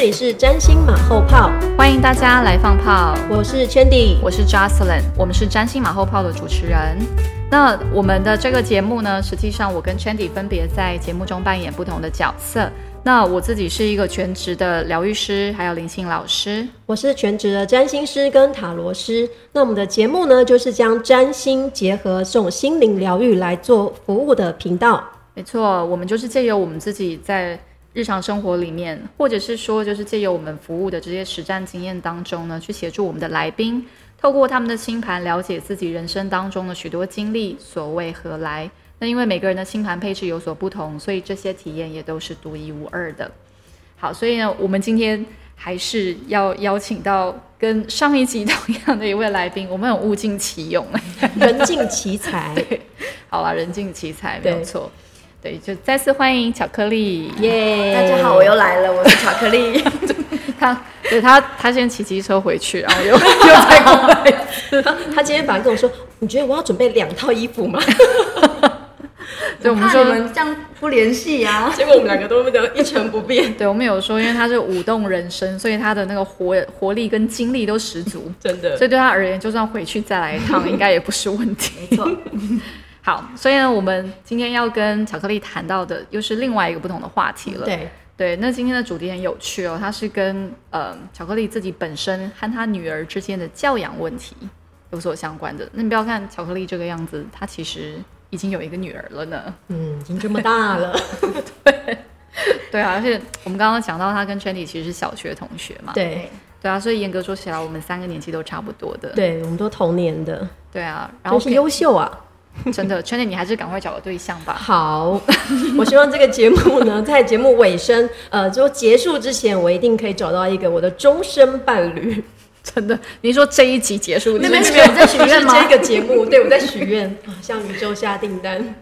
这里是占星马后炮，欢迎大家来放炮。我是 Chandy，我是 Jocelyn，我们是占星马后炮的主持人。那我们的这个节目呢，实际上我跟 Chandy 分别在节目中扮演不同的角色。那我自己是一个全职的疗愈师，还有灵性老师。我是全职的占星师跟塔罗师。那我们的节目呢，就是将占星结合这种心灵疗愈来做服务的频道。没错，我们就是借由我们自己在日常生活里面，或者是说，就是借由我们服务的这些实战经验当中呢，去协助我们的来宾，透过他们的星盘，了解自己人生当中的许多经历所谓何来。那因为每个人的星盘配置有所不同，所以这些体验也都是独一无二的。好，所以呢，我们今天还是要邀请到跟上一集同样的一位来宾，我们很物尽其用，人尽其才。对，好了，人尽其才没有错。对，就再次欢迎巧克力，耶！大家好，我又来了，我是巧克力。他，对他，他先骑机车回去，然后又 又再过来。他今天本来跟我说，你觉得我要准备两套衣服吗？对，我们说我们这样不联系呀，结果我们两个都都一成不变。对，我们有说，因为他是舞动人生，所以他的那个活活力跟精力都十足，真的。所以对他而言，就算回去再来一趟，应该也不是问题。没错。好，所以呢，我们今天要跟巧克力谈到的又是另外一个不同的话题了。对。对，那今天的主题很有趣哦，它是跟呃巧克力自己本身和他女儿之间的教养问题有所相关的。那你不要看巧克力这个样子，他其实。已经有一个女儿了呢，嗯，已经这么大了，对，对啊，而且我们刚刚讲到他跟 Chandy 其实是小学同学嘛，对，对啊，所以严格说起来，我们三个年纪都差不多的，对，我们都同年的，对啊，然后是优秀啊，真的，Chandy 你还是赶快找个对象吧。好，我希望这个节目呢，在节目尾声，呃，就结束之前，我一定可以找到一个我的终身伴侣。真的？你说这一集结束，那边没有在许愿吗？这个节目，对我在许愿，向宇宙下订单。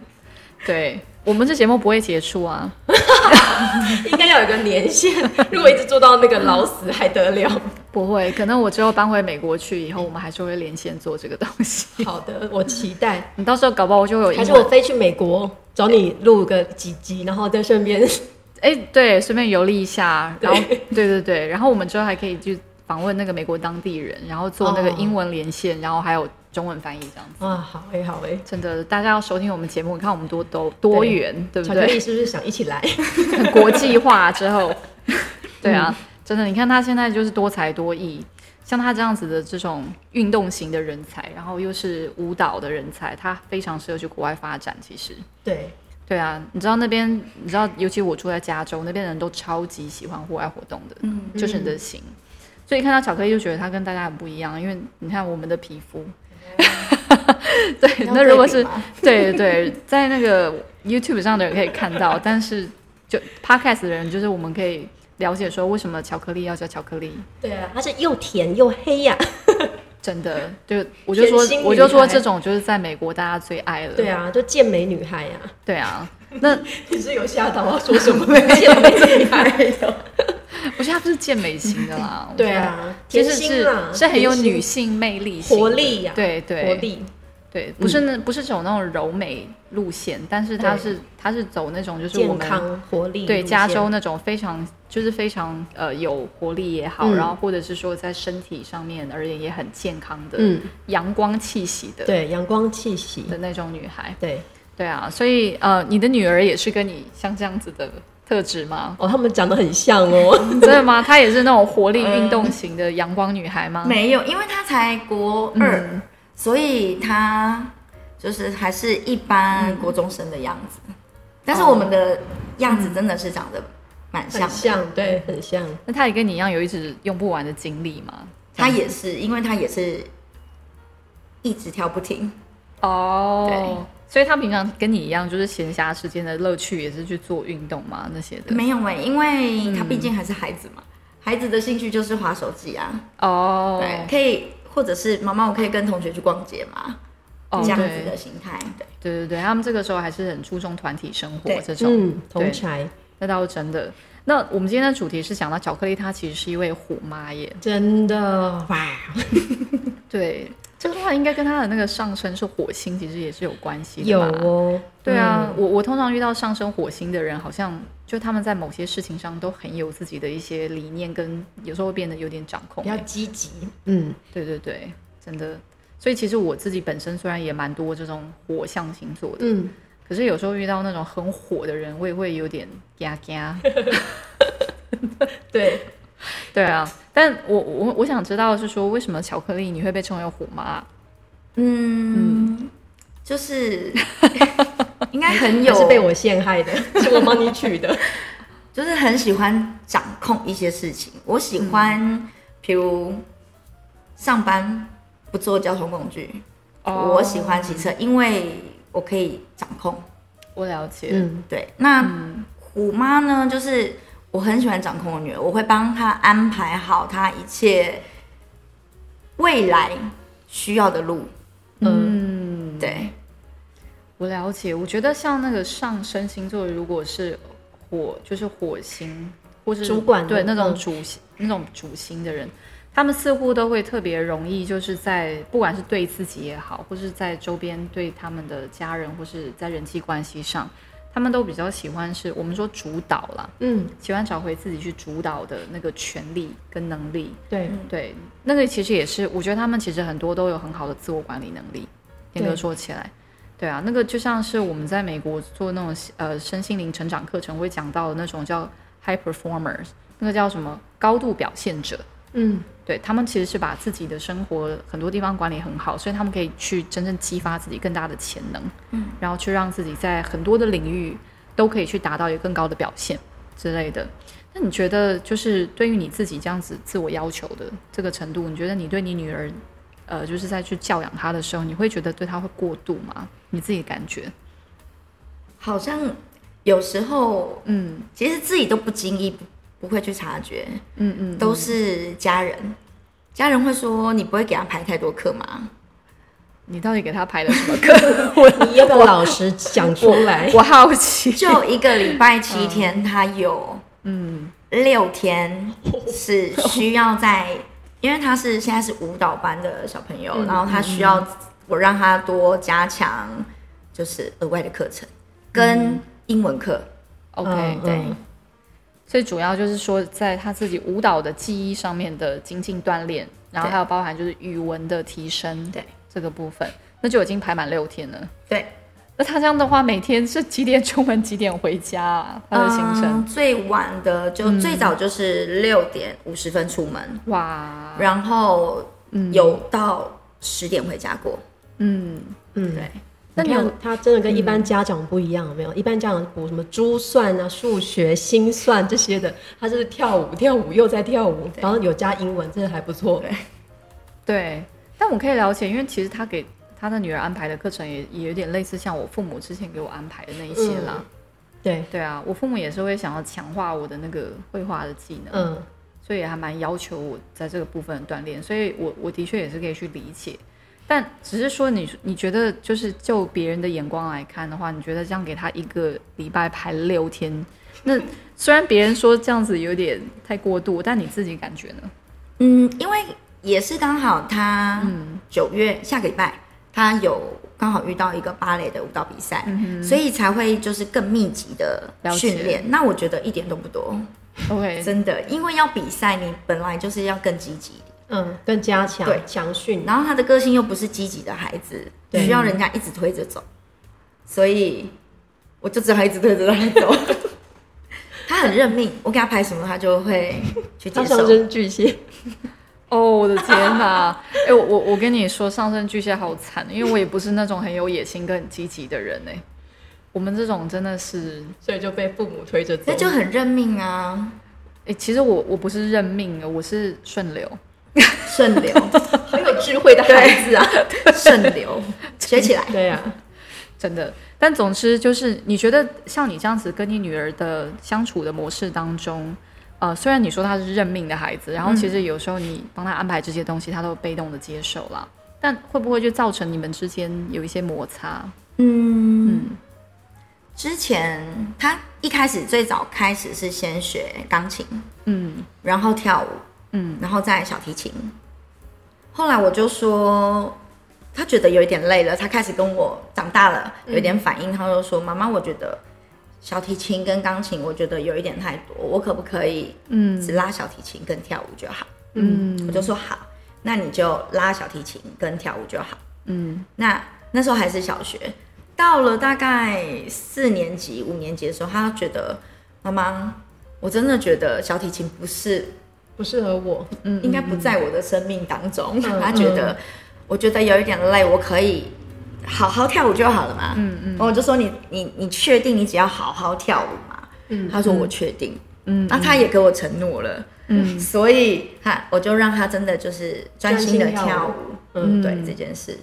对我们这节目不会结束啊，应该要有个年限。如果一直做到那个老死还得了？不会，可能我之后搬回美国去以后，我们还是会连线做这个东西。好的，我期待。你到时候搞不好我就有，还是我飞去美国找你录个几集，然后再顺便，哎，对，顺便游历一下。然后，对对对，然后我们之后还可以去。访问那个美国当地人，然后做那个英文连线，然后还有中文翻译这样子啊，好诶，好诶，真的，大家要收听我们节目，看我们多多多元，对不对？巧克力是不是想一起来？国际化之后，对啊，真的，你看他现在就是多才多艺，像他这样子的这种运动型的人才，然后又是舞蹈的人才，他非常适合去国外发展。其实，对，对啊，你知道那边，你知道，尤其我住在加州那边，人都超级喜欢户外活动的，嗯，就是你的心。所以看到巧克力就觉得他跟大家很不一样，因为你看我们的皮肤，对，那如果是 对对，在那个 YouTube 上的人可以看到，但是就 Podcast 的人，就是我们可以了解说为什么巧克力要叫巧克力。对啊，它是又甜又黑呀，真的，就我就说我就说这种就是在美国大家最爱了。对啊，就健美女孩呀。对啊，那你是有吓到要说什么健美女孩的？我觉得它不是健美型的啦，对啊，其实是是很有女性魅力、活力呀，对对，活力，对，不是那不是走那种柔美路线，但是它是它是走那种就是我们健康活力，对加州那种非常就是非常呃有活力也好，然后或者是说在身体上面而言也很健康的，嗯，阳光气息的，对，阳光气息的那种女孩，对对啊，所以呃，你的女儿也是跟你像这样子的。特质吗？哦，他们长得很像哦，真的吗？她也是那种活力运动型的阳光女孩吗？没有，因为她才国二，所以她就是还是一般国中生的样子。但是我们的样子真的是长得蛮像，像对，很像。那她也跟你一样有一直用不完的精力吗？她也是，因为她也是一直跳不停哦。所以他平常跟你一样，就是闲暇时间的乐趣也是去做运动嘛那些的。没有哎、因为他毕竟还是孩子嘛，孩子的兴趣就是划手机啊，哦，对，可以或者是妈妈，我可以跟同学去逛街嘛，哦这样子的心态，对。对。对对，他们这个时候还是很注重团体生活对这种。嗯，对。同柴那倒是真的。那我们今天的主题是讲到巧克力，它其实是一位虎妈耶。真的。哇，对，这个话应该跟他的那个上升是火星，其实也是有关系的有吧哦，对啊，嗯，我我通常遇到上升火星的人，好像就他们在某些事情上都很有自己的一些理念，跟有时候会变得有点掌控比较欸。积极，嗯，对对对，真的。所以其实我自己本身虽然也蛮多这种火象星座的，嗯，可是有时候遇到那种很火的人，我也会有点嘎嘎。对，对啊，但我我我想知道是说，为什么巧克力你会被称为虎妈？嗯，就是 应该很有，是被我陷害的，是我帮你取的，就是很喜欢掌控一些事情。我喜欢，比如上班不坐交通工具，哦我喜欢骑车，因为我可以掌控。我了解。嗯，对，那虎妈呢，就是我很喜欢掌控我女儿，我会帮她安排好她一切未来需要的路。嗯，对，我了解。我觉得像那个上升星座，如果是火，就是火星，或是主管对那种嗯主星、那种主星的人，他们似乎都会特别容易，就是在不管是对自己也好，或是在周边对他们的家人，或是在人际关系上，他们都比较喜欢是我们说主导啦，嗯，喜欢找回自己去主导的那个权利跟能力。对，对，那个其实也是，我觉得他们其实很多都有很好的自我管理能力。严格对说起来，对啊，那个就像是我们在美国做那种呃身心灵成长课程会讲到的那种叫 high performers，那个叫什么高度表现者。嗯，对他们其实是把自己的生活很多地方管理很好，所以他们可以去真正激发自己更大的潜能，嗯，然后去让自己在很多的领域都可以去达到一个更高的表现之类的。那你觉得，就是对于你自己这样子自我要求的这个程度，你觉得你对你女儿，呃，就是在去教养她的时候，你会觉得对她会过度吗？你自己感觉？好像有时候嗯其实自己都不经意不不会去察觉，嗯嗯，都是家人。家人会说：“你不会给他排太多课吗你到底给他排了什么课？你要不要老实讲出来？我好奇。就一个礼拜七天，他有嗯六天是需要在，因为他是现在是舞蹈班的小朋友，嗯然后他需要我让他多加强，就是额外的课程跟英文课。，OK，、嗯对嗯所以主要就是说，在他自己舞蹈的记忆上面的精进锻炼，然后对还有包含就是语文的提升，对这个部分，那就已经排满六天了。对，那他这样的话，每天是几点出门，几点回家啊？他的行程？嗯最晚的就嗯最早就是六点五十分出门，哇，然后嗯有到十点回家过。嗯，嗯，对，那你有看他真的跟一般家长不一样，有没有？一般家长补什么珠算啊、数学、心算这些的，他就是跳舞，跳舞又在跳舞，然后有加英文，真的还不错。对对，但我可以了解，因为其实他给他的女儿安排的课程也也有点类似像我父母之前给我安排的那一些啦。对，对啊，我父母也是会想要强化我的那个绘画的技能。嗯，所以还蛮要求我在这个部分的锻炼，所以我我的确也是可以去理解，但只是说你你觉得就是就别人的眼光来看的话，你觉得这样给他一个礼拜排六天，那虽然别人说这样子有点太过度，但你自己感觉呢？嗯，因为也是刚好他嗯。九月、下个礼拜他有刚好遇到一个芭蕾的舞蹈比赛，所以才会就是更密集的训练。那我觉得一点都不多，，OK，真的，因为要比赛，你本来就是要更积极，嗯，更加强对强训，然后他的个性又不是积极的孩子，对需要人家一直推着走，所以我就只好一直推着他走。他很认命，我给他排什么，他就会 去接他上受。升巨蟹，哦，我的天哪！哎、我我我跟你说，上升巨蟹好惨，因为我也不是那种很有野心跟很积极的人哎。我们这种真的是，所以就被父母推着走那。就很认命啊，哎、其实我我不是认命的，我是顺流。顺流，很有智慧的孩子啊。顺流，学起来。对啊，真的。但总之就是，你觉得像你这样子跟你女儿的相处的模式当中，呃，虽然你说她是认命的孩子，然后其实有时候你帮她安排这些东西，她都被动的接受了，但会不会就造成你们之间有一些摩擦？嗯，之前她一开始最早开始是先学钢琴，嗯，然后跳舞，嗯，然后再小提琴。后来我就说。他觉得有一点累了，他开始跟我长大了有一点反应，他就说：“妈妈，我觉得小提琴跟钢琴，我觉得有一点太多，我可不可以嗯只拉小提琴跟跳舞就好？”嗯，我就说好，那你就拉小提琴跟跳舞就好。嗯，那那时候还是小学，到了大概四年级、五年级的时候，他觉得妈妈，我真的觉得小提琴不是不适合我，嗯，应该不在我的生命当中。他觉得。我觉得有一点累，我可以好好跳舞就好了嘛。嗯嗯，我就说你你你确定你只要好好跳舞嘛？嗯，他说我确定。嗯，那他也给我承诺了。嗯，所以他我就让他真的就是专心的跳舞。嗯，对这件事。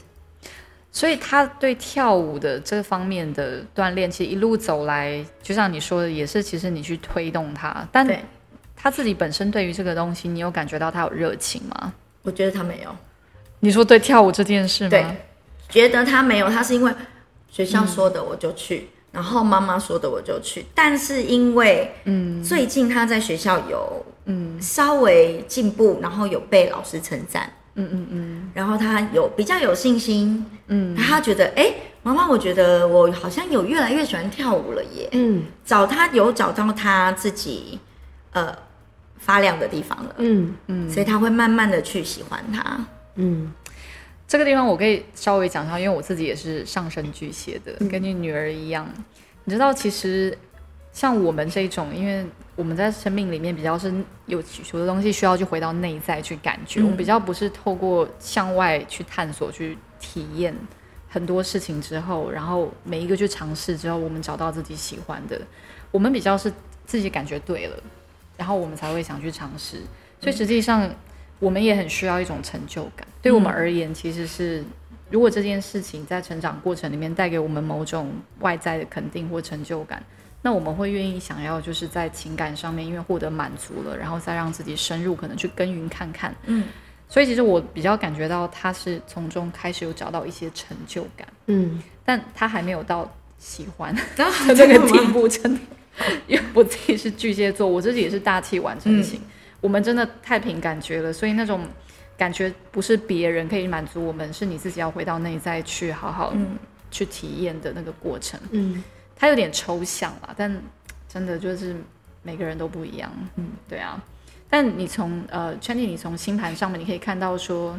所以他对跳舞的这方面的锻炼，其实一路走来，就像你说的，也是其实你去推动他。但他自己本身对于这个东西，你有感觉到他有热情吗？我觉得他没有。你说对跳舞这件事吗？对，觉得他没有，他是因为学校说的我就去，然后妈妈说的我就去。但是因为嗯，最近他在学校有嗯稍微进步，然后有被老师称赞，嗯嗯嗯，然后他有比较有信心，嗯，他觉得哎，妈妈，我觉得我好像有越来越喜欢跳舞了耶，嗯，找他有找到他自己呃发亮的地方了，嗯嗯，所以他会慢慢的去喜欢他。嗯，这个地方我可以稍微讲一下，因为我自己也是上升巨蟹的，跟你女儿一样。你知道，其实像我们这种，因为我们在生命里面比较是有许多东西需要去回到内在去感觉，我们比较不是透过向外去探索、去体验很多事情之后，然后每一个去尝试之后，我们找到自己喜欢的，我们比较是自己感觉对了，然后我们才会想去尝试。所以实际上。我们也很需要一种成就感。对我们而言，其实是如果这件事情在成长过程里面带给我们某种外在的肯定或成就感，那我们会愿意想要就是在情感上面，因为获得满足了，然后再让自己深入可能去耕耘看看。嗯，所以其实我比较感觉到他是从中开始有找到一些成就感。嗯，但他还没有到喜欢 这个地步，真的。因为我自己是巨蟹座，我自己也是大器晚成型。我们真的太凭感觉了，所以那种感觉不是别人可以满足我们，是你自己要回到内在去好好去体验的那个过程。嗯，它有点抽象了，但真的就是每个人都不一样。嗯，对啊。但你从呃 c h a n 你从星盘上面你可以看到说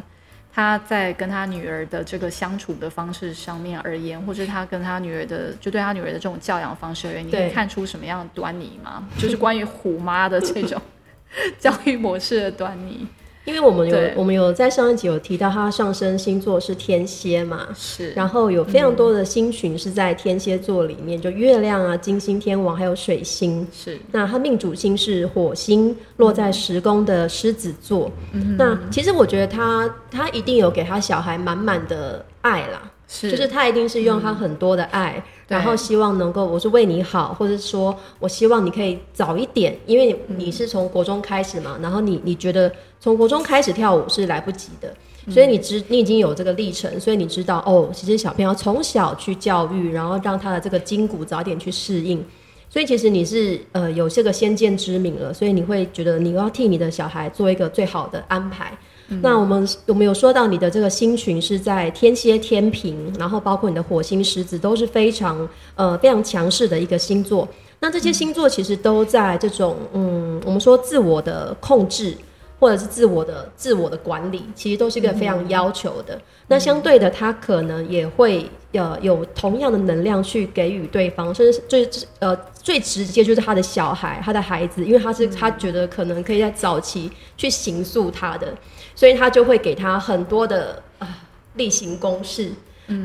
他在跟他女儿的这个相处的方式上面而言，或者他跟他女儿的就对他女儿的这种教养方式而言，你可以看出什么样的端倪吗？就是关于虎妈的这种。教育模式的端倪，因为我们有我们有在上一集有提到，他上升星座是天蝎嘛，是，然后有非常多的星群是在天蝎座里面，就月亮啊、金星、天王还有水星，是。那他命主星是火星，落在十宫的狮子座。那其实我觉得他他一定有给他小孩满满的爱啦。是，就是他一定是用他很多的爱，然后希望能够，我是为你好，或者说我希望你可以早一点，因为你是从国中开始嘛，然后你你觉得从国中开始跳舞是来不及的，所以你知你已经有这个历程，所以你知道哦，其实小朋友从小去教育，然后让他的这个筋骨早点去适应，所以其实你是呃有这个先见之明了，所以你会觉得你要替你的小孩做一个最好的安排。那我们有没有说到你的这个星群是在天蝎、天平，然后包括你的火星、狮子都是非常呃非常强势的一个星座。那这些星座其实都在这种嗯，我们说自我的控制或者是自我的自我的管理，其实都是一个非常要求的。那相对的，他可能也会呃有同样的能量去给予对方，甚至最呃最直接就是他的小孩、他的孩子，因为他是他觉得可能可以在早期去形塑他的。所以他就会给他很多的啊例行公事，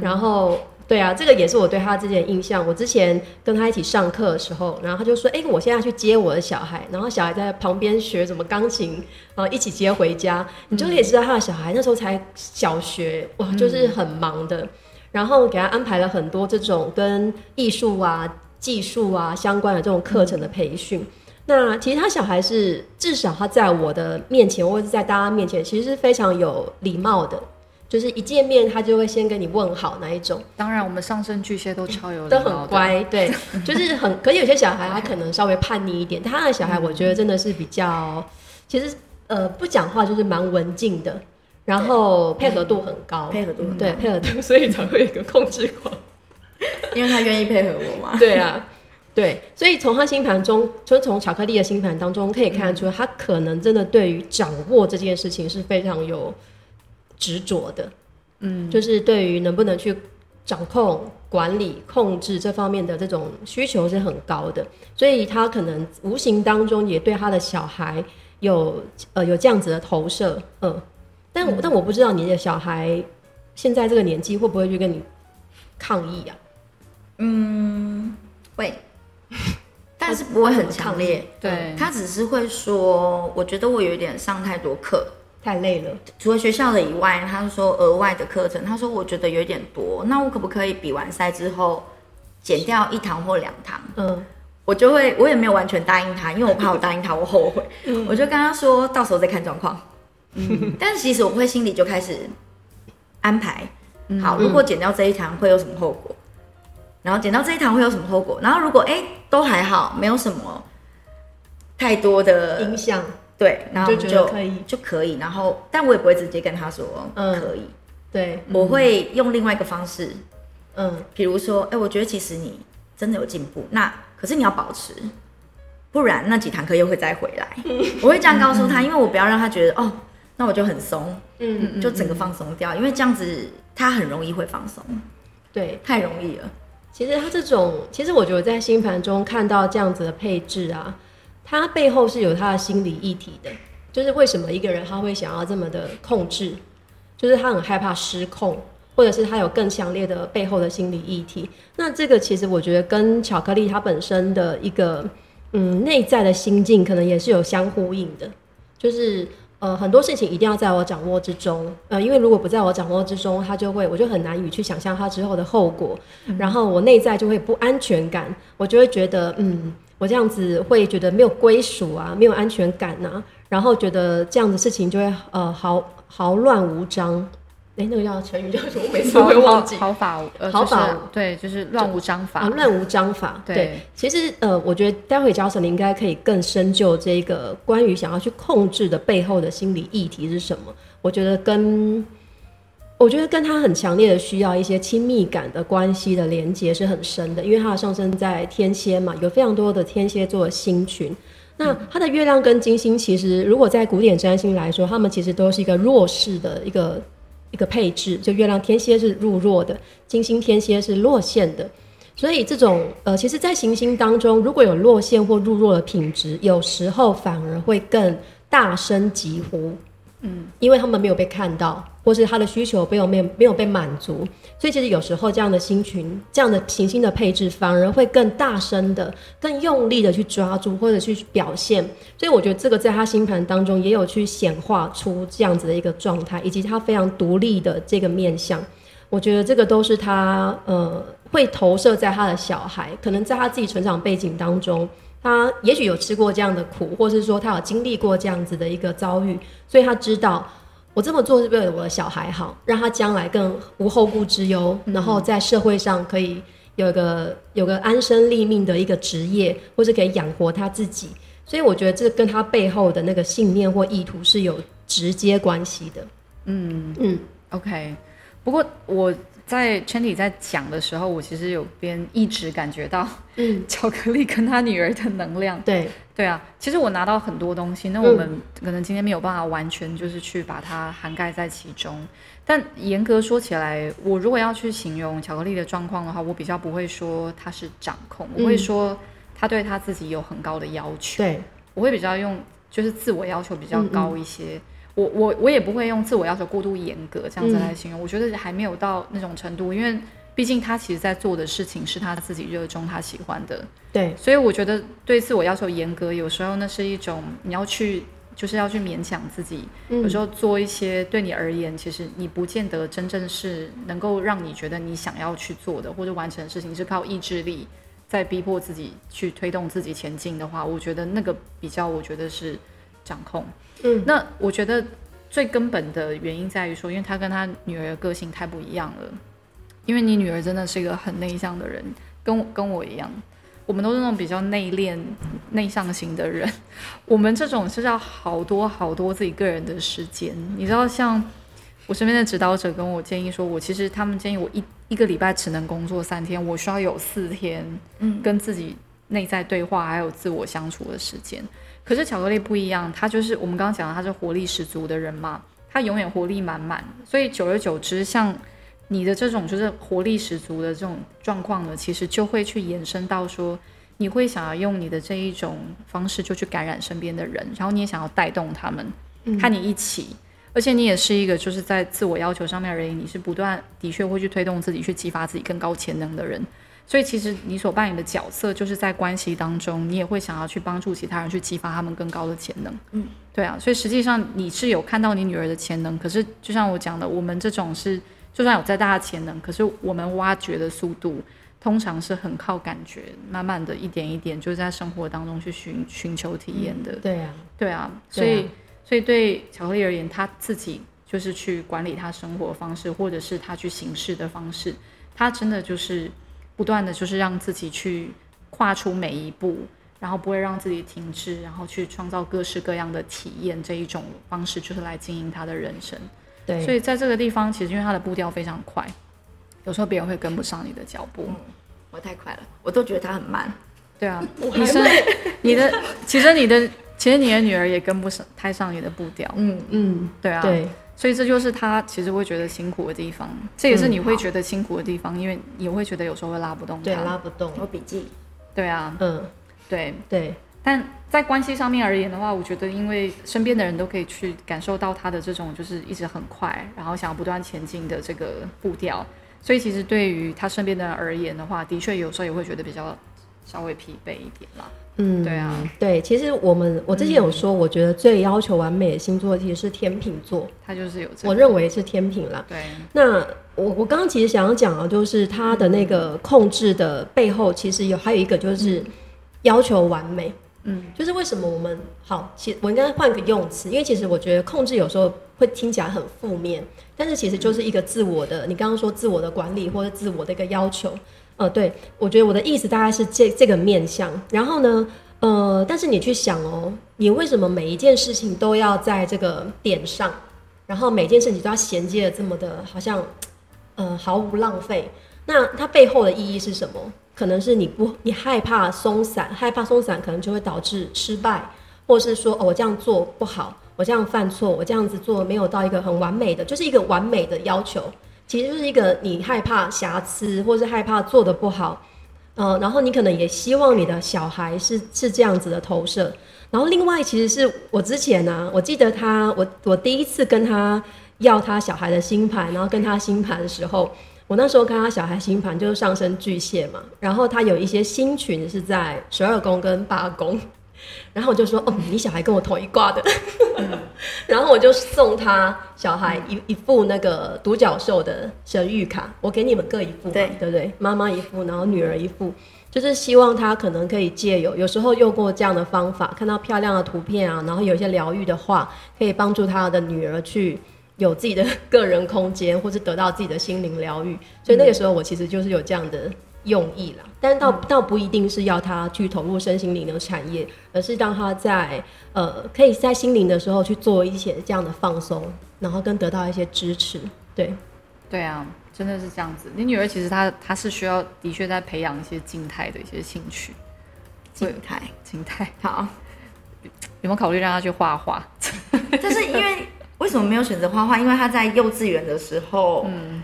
然后对啊，这个也是我对他之前印象。我之前跟他一起上课的时候，然后他就说：“哎，我现在去接我的小孩，然后小孩在旁边学什么钢琴，然后一起接回家。”你就可以知道他的小孩那时候才小学，哇，就是很忙的。然后给他安排了很多这种跟艺术啊、技术啊相关的这种课程的培训。那其实他小孩是至少他在我的面前，或者是在大家面前，其实是非常有礼貌的。就是一见面，他就会先跟你问好那一种。当然，我们上升巨蟹都超有都很乖，对，就是很。可是有些小孩他可能稍微叛逆一点，他的小孩我觉得真的是比较，其实呃不讲话就是蛮文静的，然后配合度很高，配合度对配合度，所以才会有一个控制狂，因为他愿意配合我嘛。对啊，对，所以从他星盘中，就从巧克力的星盘当中可以看得出，他可能真的对于掌握这件事情是非常有。执着的，嗯，就是对于能不能去掌控、管理、控制这方面的这种需求是很高的，所以他可能无形当中也对他的小孩有呃有这样子的投射，嗯，但但我不知道你的小孩现在这个年纪会不会去跟你抗议啊？嗯，会，但是不会很强烈，对。他只是会说，我觉得我有点上太多课。太累了，除了学校的以外，他说额外的课程，他说我觉得有点多，那我可不可以比完赛之后减掉一堂或两堂？嗯，我就会，我也没有完全答应他，因为我怕我答应他我后悔，我就跟他说到时候再看状况。嗯，但其实我会心里就开始安排，好，如果减掉这一堂会有什么后果？然后减掉这一堂会有什么后果？然后如果哎都还好，没有什么太多的影响。对，然后就可以。就可以，然后但我也不会直接跟他说可以，对，我会用另外一个方式，嗯，比如说，哎，我觉得其实你真的有进步，那可是你要保持，不然那几堂课又会再回来，我会这样告诉他，因为我不要让他觉得哦，那我就很松，嗯，就整个放松掉，因为这样子他很容易会放松，对，太容易了。其实他这种，其实我觉得在星盘中看到这样子的配置啊。他背后是有他的心理议题的，就是为什么一个人他会想要这么的控制，就是他很害怕失控，或者是他有更强烈的背后的心理议题。那这个其实我觉得跟巧克力它本身的一个嗯内在的心境可能也是有相呼应的，就是呃很多事情一定要在我掌握之中，呃因为如果不在我掌握之中，他就会我就很难以去想象他之后的后果，然后我内在就会不安全感，我就会觉得嗯。我这样子会觉得没有归属啊，没有安全感呐，然后觉得这样的事情就会呃毫毫乱无章。哎，那个叫成语叫什么？我每次会忘记。毫法毫法对，就是乱无章法。啊乱无章法。对，其实呃，我觉得待会教授你应该可以更深究这个关于想要去控制的背后的心理议题是什么。我觉得跟。我觉得跟他很强烈的需要一些亲密感的关系的连接是很深的，因为他的上升在天蝎嘛，有非常多的天蝎座的星群。那他的月亮跟金星，其实如果在古典占星来说，他们其实都是一个弱势的一个一个配置，就月亮天蝎是入弱的，金星天蝎是落陷的。所以这种呃，其实，在行星当中，如果有落陷或入弱的品质，有时候反而会更大声疾呼。嗯，因为他们没有被看到，或是他的需求没有没有没有被满足，所以其实有时候这样的星群、这样的行星的配置，反而会更大声的、更用力的去抓住或者去表现。所以我觉得这个在他星盘当中也有去显化出这样子的一个状态，以及他非常独立的这个面相。我觉得这个都是他呃会投射在他的小孩，可能在他自己成长背景当中。他也许有吃过这样的苦，或是说他有经历过这样子的一个遭遇，所以他知道我这么做是为了我的小孩好，让他将来更无后顾之忧，然后在社会上可以有一个有个安身立命的一个职业，或是可以养活他自己。所以我觉得这跟他背后的那个信念或意图是有直接关系的。嗯嗯，OK。不过我。在圈里在讲的时候，我其实有边一直感觉到，嗯，巧克力跟他女儿的能量，对。对啊，其实我拿到很多东西，那我们可能今天没有办法完全就是去把它涵盖在其中，但严格说起来，我如果要去形容巧克力的状况的话，我比较不会说他是掌控，我会说他对他自己有很高的要求，对。我会比较用就是自我要求比较高一些。我我我也不会用自我要求过度严格这样子来形容，我觉得还没有到那种程度，因为毕竟他其实在做的事情是他自己热衷、他喜欢的。对，所以我觉得对自我要求严格，有时候那是一种你要去就是要去勉强自己，有时候做一些对你而言，其实你不见得真正是能够让你觉得你想要去做的或者完成的事情，是靠意志力在逼迫自己去推动自己前进的话，我觉得那个比较，我觉得是掌控。嗯，那我觉得最根本的原因在于说，因为他跟他女儿的个性太不一样了。因为你女儿真的是一个很内向的人，跟跟我一样。我们都是那种比较内敛、内向型的人，我们这种是要好多好多自己个人的时间。你知道，像我身边的指导者跟我建议说，我其实他们建议我一一个礼拜只能工作三天，我需要有四天，嗯，跟自己内在对话还有自我相处的时间。可是巧克力不一样，他就是我们刚刚讲的，他是活力十足的人嘛，他永远活力满满，所以久而久之，像。你的这种就是活力十足的这种状况呢，其实就会去延伸到说，你会想要用你的这一种方式就去感染身边的人，然后你也想要带动他们，和你一起，而且你也是一个就是在自我要求上面而言，你是不断的确会去推动自己去激发自己更高潜能的人，所以其实你所扮演的角色就是在关系当中，你也会想要去帮助其他人去激发他们更高的潜能。嗯，对啊，所以实际上你是有看到你女儿的潜能，可是就像我讲的，我们这种是。就算有再大的潜能，可是我们挖掘的速度通常是很靠感觉，慢慢的一点一点，就在生活当中去寻寻求体验的。对啊，对啊，所以所以对巧克力而言，他自己就是去管理他生活方式，或者是他去行事的方式，他真的就是不断的就是让自己去跨出每一步，然后不会让自己停滞，然后去创造各式各样的体验，这一种方式就是来经营他的人生。对，所以在这个地方，其实因为他的步调非常快，有时候别人会跟不上你的脚步。我太快了，我都觉得他很慢。对啊，你是你的，其实你的，其实你的女儿也跟不上，太上你的步调。嗯嗯，对啊。对，所以这就是他其实会觉得辛苦的地方，这也是你会觉得辛苦的地方，因为你会觉得有时候会拉不动他。对，拉不动。有笔记。对啊。嗯，对对。但在关系上面而言的话，我觉得因为身边的人都可以去感受到他的这种就是一直很快，然后想要不断前进的这个步调，所以其实对于他身边的人而言的话，的确有时候也会觉得比较稍微疲惫一点啦。嗯，对啊，对，其实我们我之前有说，我觉得最要求完美的星座其实是天秤座，他就是有，我认为是天秤啦。对，那我我刚刚其实想要讲的，就是他的那个控制的背后，其实有还有一个就是要求完美。嗯，就是为什么我们好，其我应该换个用词，因为其实我觉得控制有时候会听起来很负面，但是其实就是一个自我的，你刚刚说自我的管理或者自我的一个要求，呃，对我觉得我的意思大概是这这个面向。然后呢，呃，但是你去想哦，你为什么每一件事情都要在这个点上，然后每件事情都要衔接的这么的，好像呃毫无浪费？那它背后的意义是什么？可能是你不，你害怕松散，害怕松散，可能就会导致失败，或是说，哦，我这样做不好，我这样犯错，我这样子做没有到一个很完美的，就是一个完美的要求，其实就是一个你害怕瑕疵，或是害怕做的不好，呃，然后你可能也希望你的小孩是是这样子的投射，然后另外，其实是我之前呢，我记得他，我我第一次跟他要他小孩的星盘，然后跟他星盘的时候。我那时候看他小孩星盘就是上升巨蟹嘛，然后他有一些星群是在十二宫跟八宫，然后我就说哦，你小孩跟我同一挂的，然后我就送他小孩一一副那个独角兽的神谕卡，我给你们各一副，对对不对？妈妈一副，然后女儿一副，就是希望他可能可以借有有时候用过这样的方法，看到漂亮的图片啊，然后有一些疗愈的话，可以帮助他的女儿去。有自己的 个人空间，或是得到自己的心灵疗愈，所以那个时候我其实就是有这样的用意啦。但是倒倒不一定是要他去投入身心灵的产业，而是让他在呃可以在心灵的时候去做一些这样的放松，然后跟得到一些支持。对，对啊，真的是这样子。你女儿其实她她是需要的确在培养一些静态的一些兴趣，静态静态。好，有没有考虑让她去画画？就是因为。为什么没有选择画画？因为他在幼稚园的时候，嗯，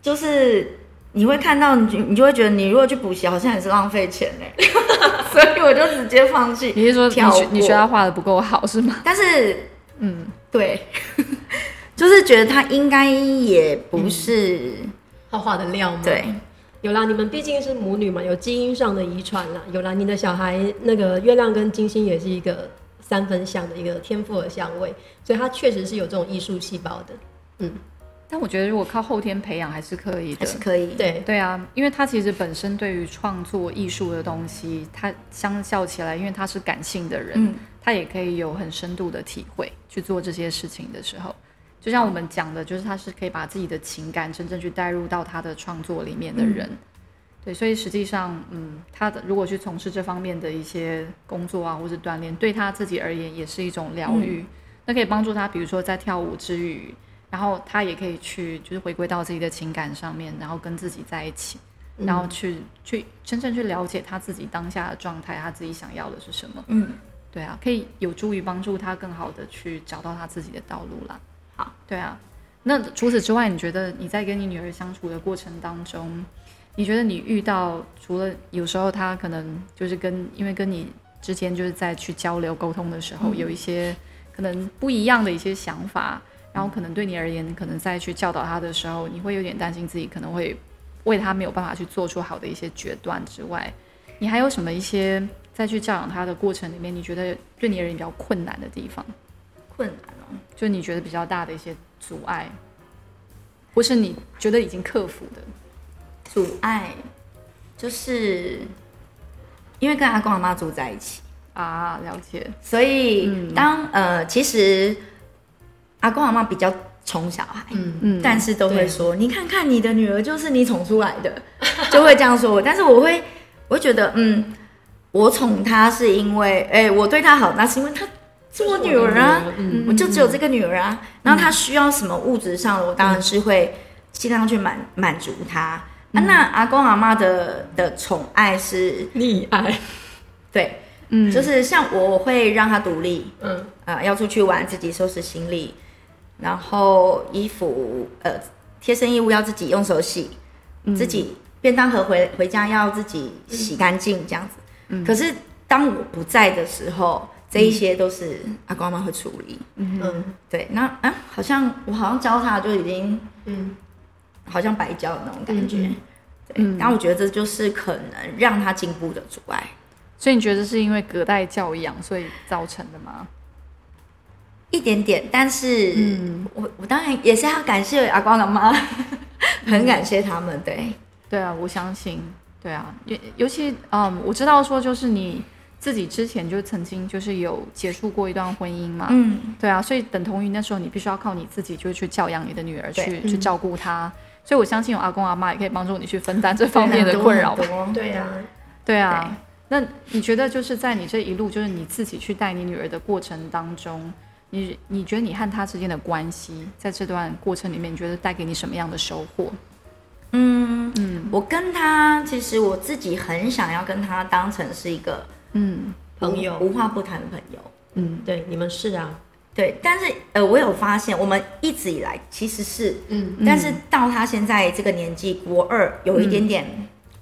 就是你会看到你，你就会觉得你如果去补习，好像也是浪费钱哎，所以我就直接放弃。你是说你你觉得他画的不够好是吗？但是，嗯，对，就是觉得他应该也不是画画的料吗？对，有啦，你们毕竟是母女嘛，有基因上的遗传啦。有啦，你的小孩那个月亮跟金星也是一个。三分像的一个天赋的相位，所以他确实是有这种艺术细胞的。嗯，但我觉得如果靠后天培养还是可以的，是可以。对对啊，因为他其实本身对于创作艺术的东西，他相较起来，因为他是感性的人，他也可以有很深度的体会去做这些事情的时候。就像我们讲的，就是他是可以把自己的情感真正去带入到他的创作里面的人，对，所以实际上，嗯，他的如果去从事这方面的一些工作啊，或者锻炼，对他自己而言也是一种疗愈，那可以帮助他，比如说在跳舞之余，然后他也可以去就是回归到自己的情感上面，然后跟自己在一起，然后去去真正去了解他自己当下的状态，他自己想要的是什么，嗯，对啊，可以有助于帮助他更好的去找到他自己的道路啦。好，对啊，那除此之外，你觉得你在跟你女儿相处的过程当中，你觉得你遇到除了有时候她可能就是跟因为跟你之间就是在去交流沟通的时候，有一些可能不一样的一些想法，然后可能对你而言，可能再去教导他的时候，你会有点担心自己可能会为他没有办法去做出好的一些决断之外，你还有什么一些再去教养他的过程里面，你觉得对你而言比较困难的地方？困难哦，就你觉得比较大的一些阻碍，或是你觉得已经克服的阻碍，就是因为跟阿公阿妈住在一起啊，了解。所以当呃，其实阿公阿妈比较宠小孩，嗯。嗯，但是都会说，你看看你的女儿就是你宠出来的，就会这样说。但是我会，我会觉得，嗯，我宠她是因为，哎，我对她好，那是因为她。是我女儿啊，我就只有这个女儿啊。然后她需要什么物质上，我当然是会尽量去满满足她。那阿公阿妈的的宠爱是溺爱，对，嗯，就是像我会让她独立，嗯。啊，要出去玩自己收拾行李，然后衣服呃贴身衣物要自己用手洗，自己便当盒回回家要自己洗干净这样子。可是当我不在的时候。这一些都是阿公阿妈会处理，嗯，对，那啊，好像我好像教他就已经，嗯，好像白教的那种感觉，对，然后我觉得这就是可能让他进步的阻碍，所以你觉得是因为隔代教养所以造成的吗？一点点，但是，嗯，我我当然也是要感谢阿光阿妈，很感谢他们，对，对啊，我相信，对啊，尤尤其，嗯，我知道说就是你。自己之前就曾经就是有结束过一段婚姻嘛，嗯，对啊，所以等同于那时候你必须要靠你自己，就是去教养你的女儿，去去照顾她。所以我相信有阿公阿妈也可以帮助你去分担这方面的困扰。对啊，对啊。那你觉得就是在你这一路，就是你自己去带你女儿的过程当中，你你觉得你和他之间的关系，在这段过程里面，你觉得带给你什么样的收获？嗯嗯，我跟他其实我自己很想要跟他当成是一个。嗯，朋友无话不谈的朋友。嗯，对，你们是啊，对。但是呃，我有发现，我们一直以来其实是，嗯，但是到他现在这个年纪，国二有一点点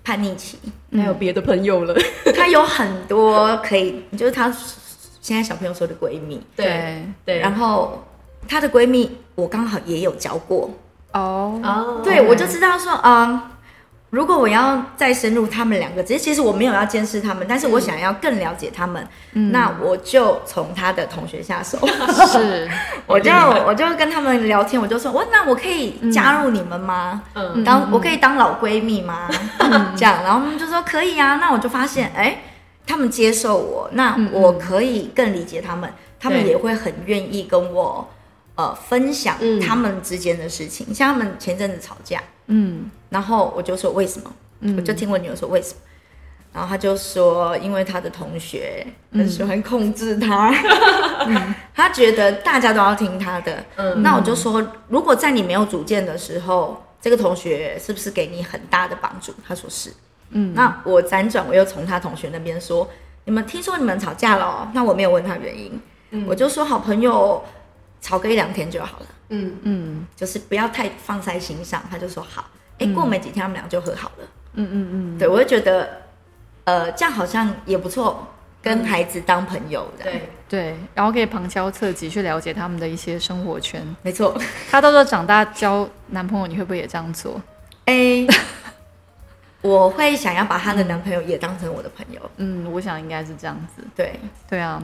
叛逆期，他有别的朋友了。他有很多可以，就是他现在小朋友说的闺蜜，对对。然后她的闺蜜，我刚好也有教过。哦哦，对，我就知道说，嗯。如果我要再深入他们两个，其实其实我没有要监视他们，但是我想要更了解他们，那我就从他的同学下手。是，我就我就跟他们聊天，我就说，我那我可以加入你们吗？嗯，当我可以当老闺蜜吗？这样，然后他们就说可以啊。那我就发现，哎，他们接受我，那我可以更理解他们，他们也会很愿意跟我呃分享他们之间的事情，像他们前阵子吵架。嗯，然后我就说为什么？我就听我女儿说为什么，然后他就说，因为他的同学很喜欢控制她，她觉得大家都要听他的。嗯，那我就说，如果在你没有主见的时候，这个同学是不是给你很大的帮助？他说是。嗯，那我辗转我又从他同学那边说，你们听说你们吵架了？那我没有问他原因，嗯我就说好朋友吵个一两天就好了。嗯嗯，就是不要太放在心上。他就说好，哎，过没几天他们俩就和好了。嗯嗯嗯，对我就觉得，呃，这样好像也不错，跟孩子当朋友的。对对，然后可以旁敲侧击去了解他们的一些生活圈。没错，他到时候长大交男朋友，你会不会也这样做？哎，我会想要把她的男朋友也当成我的朋友。嗯，我想应该是这样子。对对啊。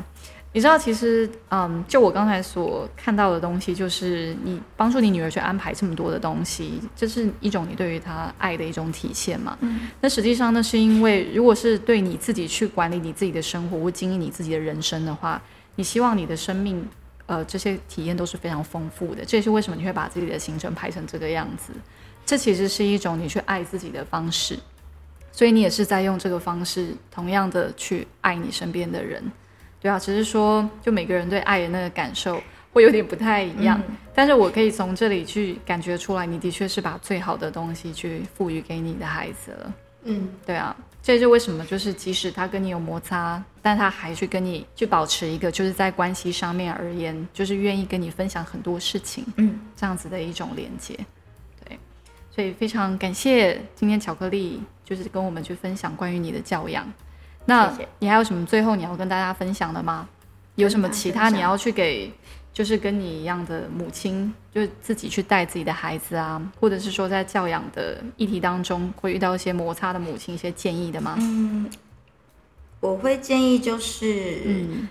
你知道，其实，嗯，就我刚才所看到的东西，就是你帮助你女儿去安排这么多的东西，这是一种你对于她爱的一种体现嘛？嗯。那实际上那，是因为如果是对你自己去管理你自己的生活或经营你自己的人生的话，你希望你的生命，呃，这些体验都是非常丰富的。这也是为什么你会把自己的行程排成这个样子。这其实是一种你去爱自己的方式，所以你也是在用这个方式，同样的去爱你身边的人。对啊，只是说，就每个人对爱的那个感受会有点不太一样，但是我可以从这里去感觉出来，你的确是把最好的东西去赋予给你的孩子了。嗯，对啊，这就为什么就是即使他跟你有摩擦，但他还去跟你去保持一个，就是在关系上面而言，就是愿意跟你分享很多事情，嗯，这样子的一种连接。对，所以非常感谢今天巧克力，就是跟我们去分享关于你的教养。那你还有什么最后你要跟大家分享的吗？有什么其他你要去给，就是跟你一样的母亲，就是自己去带自己的孩子啊，或者是说在教养的议题当中会遇到一些摩擦的母亲一些建议的吗？嗯，我会建议就是，嗯，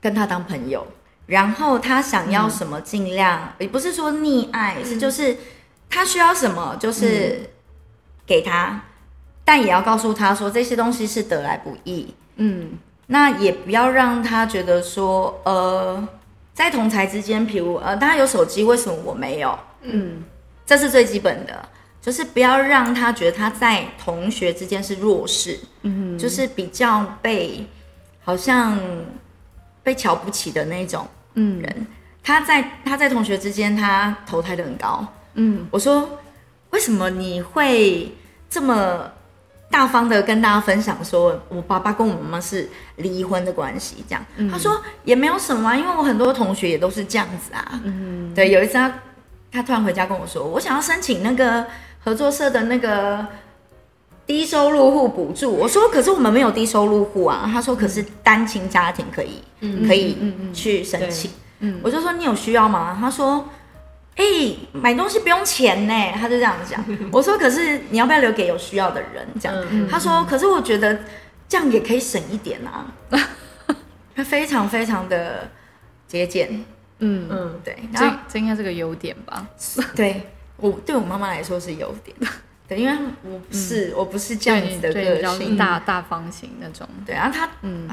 跟他当朋友，然后他想要什么尽量，也不是说溺爱，是就是他需要什么就是给他。但也要告诉他说，这些东西是得来不易。嗯，那也不要让他觉得说，呃，在同才之间，譬如呃，他有手机，为什么我没有？嗯，这是最基本的，就是不要让他觉得他在同学之间是弱势。嗯，就是比较被好像被瞧不起的那种人。他在他在同学之间，他投胎的很高。嗯，我说为什么你会这么？大方的跟大家分享说，我爸爸跟我妈妈是离婚的关系，这样。他说也没有什么，因为我很多同学也都是这样子啊。嗯，对，有一次他他突然回家跟我说，我想要申请那个合作社的那个低收入户补助。我说可是我们没有低收入户啊。他说可是单亲家庭可以，可以去申请。嗯，我就说你有需要吗？他说。哎，买东西不用钱呢，他就这样讲。我说，可是你要不要留给有需要的人？这样，他说，可是我觉得这样也可以省一点啊。他非常非常的节俭。嗯嗯，对，这这应该是个优点吧？对我对我妈妈来说是优点。对，因为我不是我不是这样子的个性，大大方型那种。对啊，他嗯，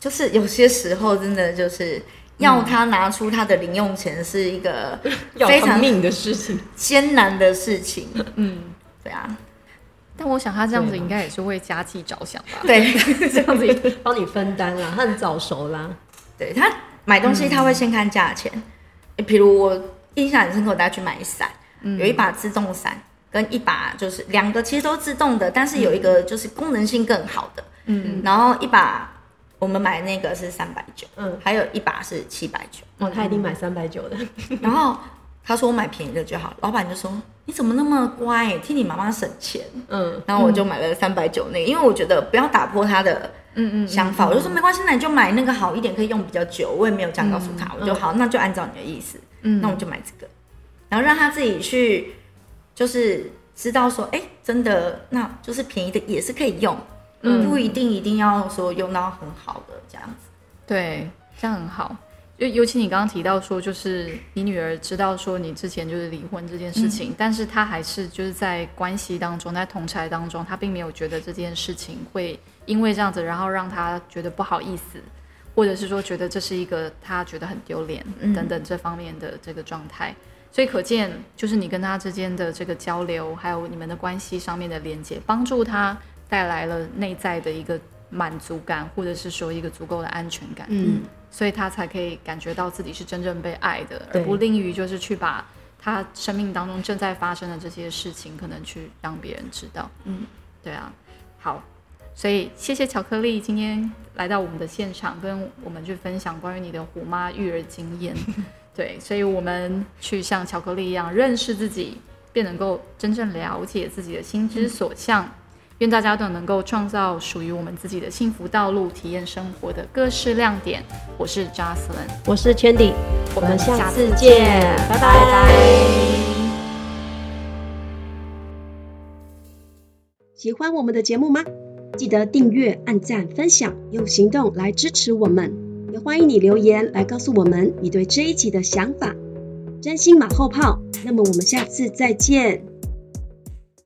就是有些时候真的就是。要他拿出他的零用钱是一个 非常命的事情，艰难的事情。嗯，对啊。但我想他这样子应该也是为家计着想吧？对，这样子帮你分担啦，他很早熟啦。对他买东西他会先看价钱，比如我印象很深刻，我带他去买伞，有一把自动伞跟一把就是两个其实都自动的，但是有一个就是功能性更好的。嗯，然后一把。我们买那个是三百九，嗯，还有一把是七百九，哦，他一定买三百九的。然后他说我买便宜的就好，老板就说你怎么那么乖，替你妈妈省钱，嗯，然后我就买了三百九那个，因为我觉得不要打破他的嗯嗯想法，我就说没关系，那你就买那个好一点，可以用比较久。我也没有这样告诉他，我就好，那就按照你的意思，嗯，那我就买这个，然后让他自己去，就是知道说，哎，真的，那就是便宜的也是可以用。嗯，不一定一定要说用到很好的这样子，对，这样很好。尤尤其你刚刚提到说，就是你女儿知道说你之前就是离婚这件事情，但是她还是就是在关系当中，在同柴当中，她并没有觉得这件事情会因为这样子，然后让她觉得不好意思，或者是说觉得这是一个她觉得很丢脸等等这方面的这个状态。所以可见，就是你跟她之间的这个交流，还有你们的关系上面的连接，帮助她。带来了内在的一个满足感，或者是说一个足够的安全感，嗯，所以他才可以感觉到自己是真正被爱的，而不吝于就是去把他生命当中正在发生的这些事情，可能去让别人知道，嗯，对啊，好，所以谢谢巧克力今天来到我们的现场，跟我们去分享关于你的虎妈育儿经验，对，所以我们去像巧克力一样认识自己，便能够真正了解自己的心之所向。愿大家都能够创造属于我们自己的幸福道路，体验生活的各式亮点。我是 Jocelyn，我是 Candy，我们下次见，拜拜。喜欢我们的节目吗？记得订阅、按赞、分享，用行动来支持我们。也欢迎你留言来告诉我们你对这一集的想法。真心马后炮，那么我们下次再见。